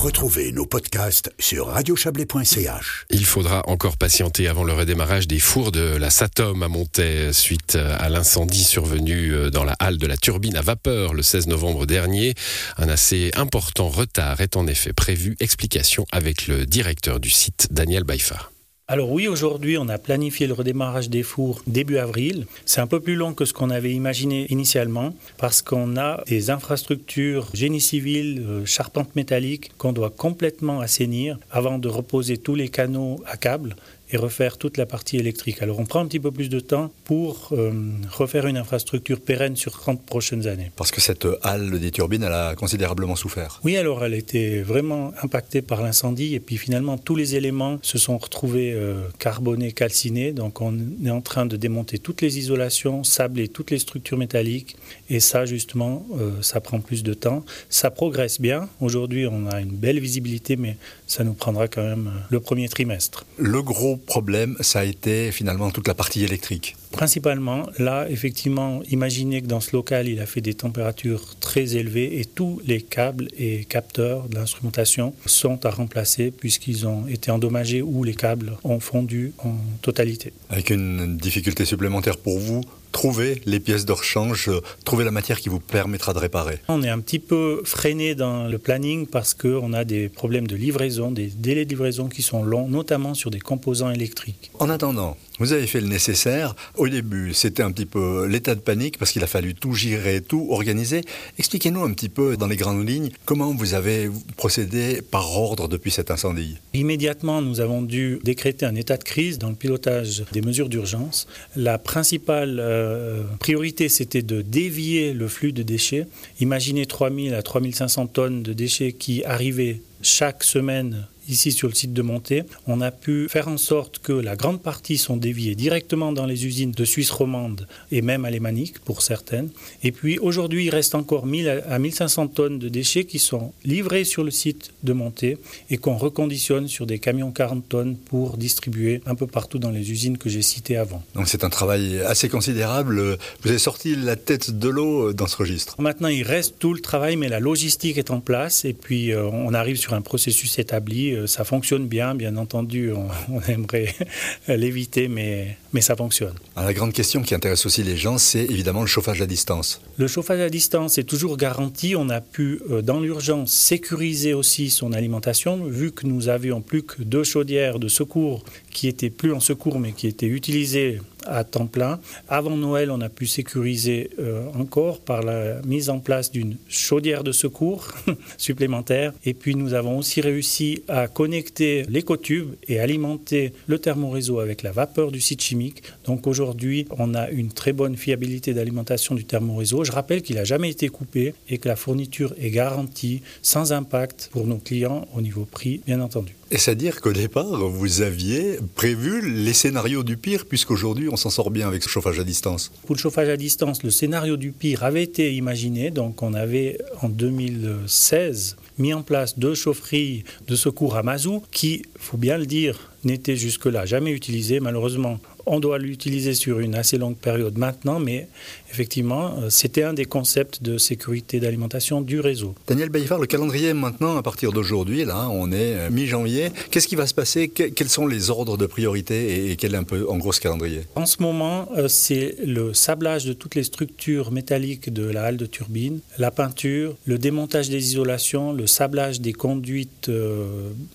Retrouvez nos podcasts sur radiochablais.ch. Il faudra encore patienter avant le redémarrage des fours de la Satom à Montaix suite à l'incendie survenu dans la halle de la turbine à vapeur le 16 novembre dernier. Un assez important retard est en effet prévu. Explication avec le directeur du site, Daniel Baïfa. Alors oui, aujourd'hui, on a planifié le redémarrage des fours début avril. C'est un peu plus long que ce qu'on avait imaginé initialement parce qu'on a des infrastructures génie civil, euh, charpente métallique qu'on doit complètement assainir avant de reposer tous les canaux à câble et refaire toute la partie électrique. Alors on prend un petit peu plus de temps pour euh, refaire une infrastructure pérenne sur 30 prochaines années. Parce que cette halle des turbines, elle a considérablement souffert. Oui, alors elle était vraiment impactée par l'incendie et puis finalement tous les éléments se sont retrouvés euh, carbonés, calcinés. Donc on est en train de démonter toutes les isolations, sabler toutes les structures métalliques et ça justement, euh, ça prend plus de temps. Ça progresse bien. Aujourd'hui, on a une belle visibilité, mais ça nous prendra quand même le premier trimestre. Le gros problème, ça a été finalement toute la partie électrique. Principalement, là, effectivement, imaginez que dans ce local, il a fait des températures très élevées et tous les câbles et capteurs de l'instrumentation sont à remplacer puisqu'ils ont été endommagés ou les câbles ont fondu en totalité. Avec une difficulté supplémentaire pour vous, trouver les pièces de rechange, euh, trouver la matière qui vous permettra de réparer. On est un petit peu freiné dans le planning parce qu'on a des problèmes de livraison, des délais de livraison qui sont longs, notamment sur des composants électriques. En attendant, vous avez fait le nécessaire. Au début, c'était un petit peu l'état de panique parce qu'il a fallu tout gérer, tout organiser. Expliquez-nous un petit peu dans les grandes lignes comment vous avez procédé par ordre depuis cet incendie? Immédiatement, nous avons dû décréter un état de crise dans le pilotage des mesures d'urgence. La principale euh, priorité, c'était de dévier le flux de déchets. Imaginez 3000 à 3500 tonnes de déchets qui arrivaient chaque semaine ici sur le site de Montée, on a pu faire en sorte que la grande partie sont déviées directement dans les usines de Suisse romande et même alémanique pour certaines. Et puis aujourd'hui, il reste encore 1000 à 1500 tonnes de déchets qui sont livrés sur le site de Montée et qu'on reconditionne sur des camions 40 tonnes pour distribuer un peu partout dans les usines que j'ai citées avant. Donc c'est un travail assez considérable. Vous avez sorti la tête de l'eau dans ce registre. Maintenant, il reste tout le travail, mais la logistique est en place et puis euh, on arrive sur un processus établi euh, ça fonctionne bien, bien entendu, on, aimerait l'éviter, mais, mais ça fonctionne. la grande question qui intéresse aussi les gens, c'est évidemment le chauffage à distance. Le chauffage à distance est toujours garanti. On a pu, euh, dans l'urgence, sécuriser aussi son alimentation, vu que nous avions plus que deux chaudières de secours qui étaient plus en secours, mais qui étaient utilisées à temps plein. Avant Noël, on a pu sécuriser euh, encore par la mise en place d'une chaudière de secours supplémentaire. Et puis nous avons aussi réussi à connecter l'écotube et alimenter le thermoréseau avec la vapeur du site chimique. Donc aujourd'hui, on a une très bonne fiabilité d'alimentation du thermoréseau. Je rappelle qu'il n'a jamais été coupé et que la fourniture est garantie sans impact pour nos clients au niveau prix, bien entendu. Est-ce à dire qu'au départ, vous aviez prévu les scénarios du pire, puisqu'aujourd'hui, on s'en sort bien avec ce chauffage à distance? Pour le chauffage à distance, le scénario du pire avait été imaginé. Donc, on avait en 2016 mis en place deux chaufferies de secours à mazout qui, faut bien le dire, n'étaient jusque-là jamais utilisées. Malheureusement, on doit l'utiliser sur une assez longue période maintenant, mais effectivement, euh, c'était un des concepts de sécurité d'alimentation du réseau. Daniel Bayfar, le calendrier maintenant, à partir d'aujourd'hui, là, on est euh, mi-janvier. Qu'est-ce qui va se passer? Quels sont les ordres de priorité et quel est un peu, en gros, ce calendrier? En ce moment, euh, c'est le sablage de toutes les structures métalliques de la halle de turbine, la peinture, le démontage des isolations, le sablage des conduites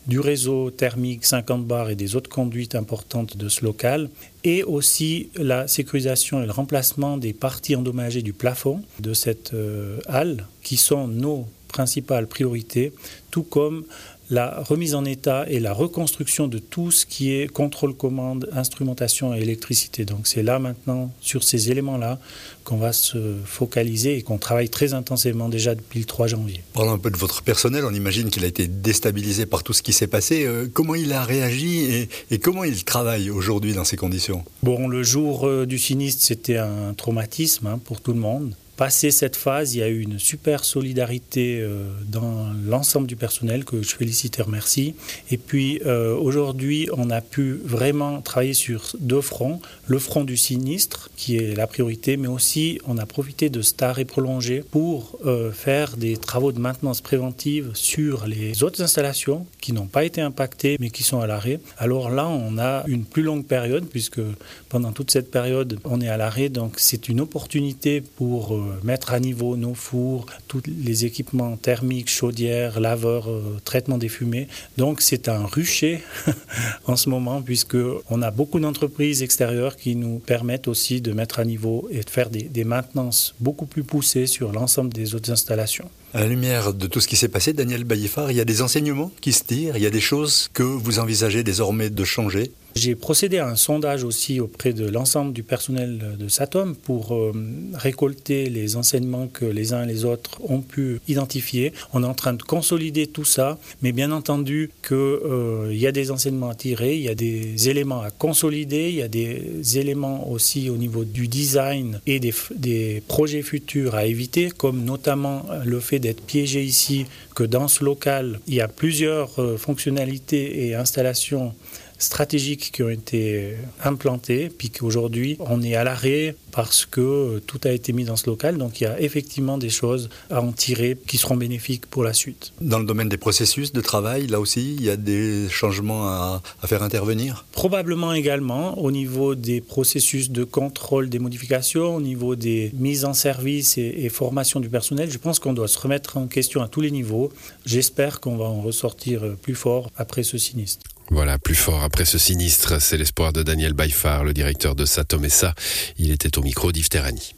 du réseau thermique 50 bars et des autres conduites importantes de ce local et aussi la sécurisation et le remplacement des parties endommagées du plafond de cette euh, halle, qui sont nos principales priorités, tout comme la remise en état et la reconstruction de tout ce qui est contrôle commande, instrumentation et électricité. Donc c'est là maintenant, sur ces éléments-là, qu'on va se focaliser et qu'on travaille très intensément déjà depuis le 3 janvier. Parlons un peu de votre personnel, on imagine qu'il a été déstabilisé par tout ce qui s'est passé. Euh, comment il a réagi et, comment il travaille aujourd'hui dans ces conditions? Bon, le jour euh, du sinistre, c'était un traumatisme hein, pour tout le monde. Passé cette phase, il y a eu une super solidarité euh, dans l'ensemble du personnel que je félicite et remercie. Et puis euh, aujourd'hui, on a pu vraiment travailler sur deux fronts. Le front du sinistre, qui est la priorité, mais aussi on a profité de cet arrêt prolongé pour euh, faire des travaux de maintenance préventive sur les autres installations qui n'ont pas été impactées mais qui sont à l'arrêt. Alors là, on a une plus longue période puisque pendant toute cette période, on est à l'arrêt. Donc c'est une opportunité pour mettre à niveau nos fours, tous les équipements thermiques, chaudières, laveurs, euh, traitement des fumées. Donc c'est un rucher en ce moment puisque on a beaucoup d'entreprises extérieures qui nous permettent aussi de mettre à niveau et de faire des, des maintenances beaucoup plus poussées sur l'ensemble des autres installations. À la lumière de tout ce qui s'est passé, Daniel Bayifar, il y a des enseignements qui se tirent, il y a des choses que vous envisagez désormais de changer? J'ai procédé à un sondage aussi auprès de l'ensemble du personnel de Satom pour euh, récolter les enseignements que les uns et les autres ont pu identifier. On est en train de consolider tout ça, mais bien entendu qu'il euh, y a des enseignements à tirer, il y a des éléments à consolider, il y a des éléments aussi au niveau du design et des, projets futurs à éviter, comme notamment le fait d'être piégé ici, que dans ce local, il y a plusieurs euh, fonctionnalités et installations stratégiques qui ont été implantés, puis qu'aujourd'hui on est à l'arrêt parce que tout a été mis dans ce local. Donc il y a effectivement des choses à en tirer qui seront bénéfiques pour la suite. Dans le domaine des processus de travail, là aussi, il y a des changements à, à faire intervenir? Probablement également au niveau des processus de contrôle des modifications, au niveau des mises en service et, et formation du personnel. Je pense qu'on doit se remettre en question à tous les niveaux. J'espère qu'on va en ressortir plus fort après ce sinistre. Voilà, plus fort après ce sinistre, c'est l'espoir de Daniel Baifar, le directeur de Satomessa. Il était au micro d'Yves.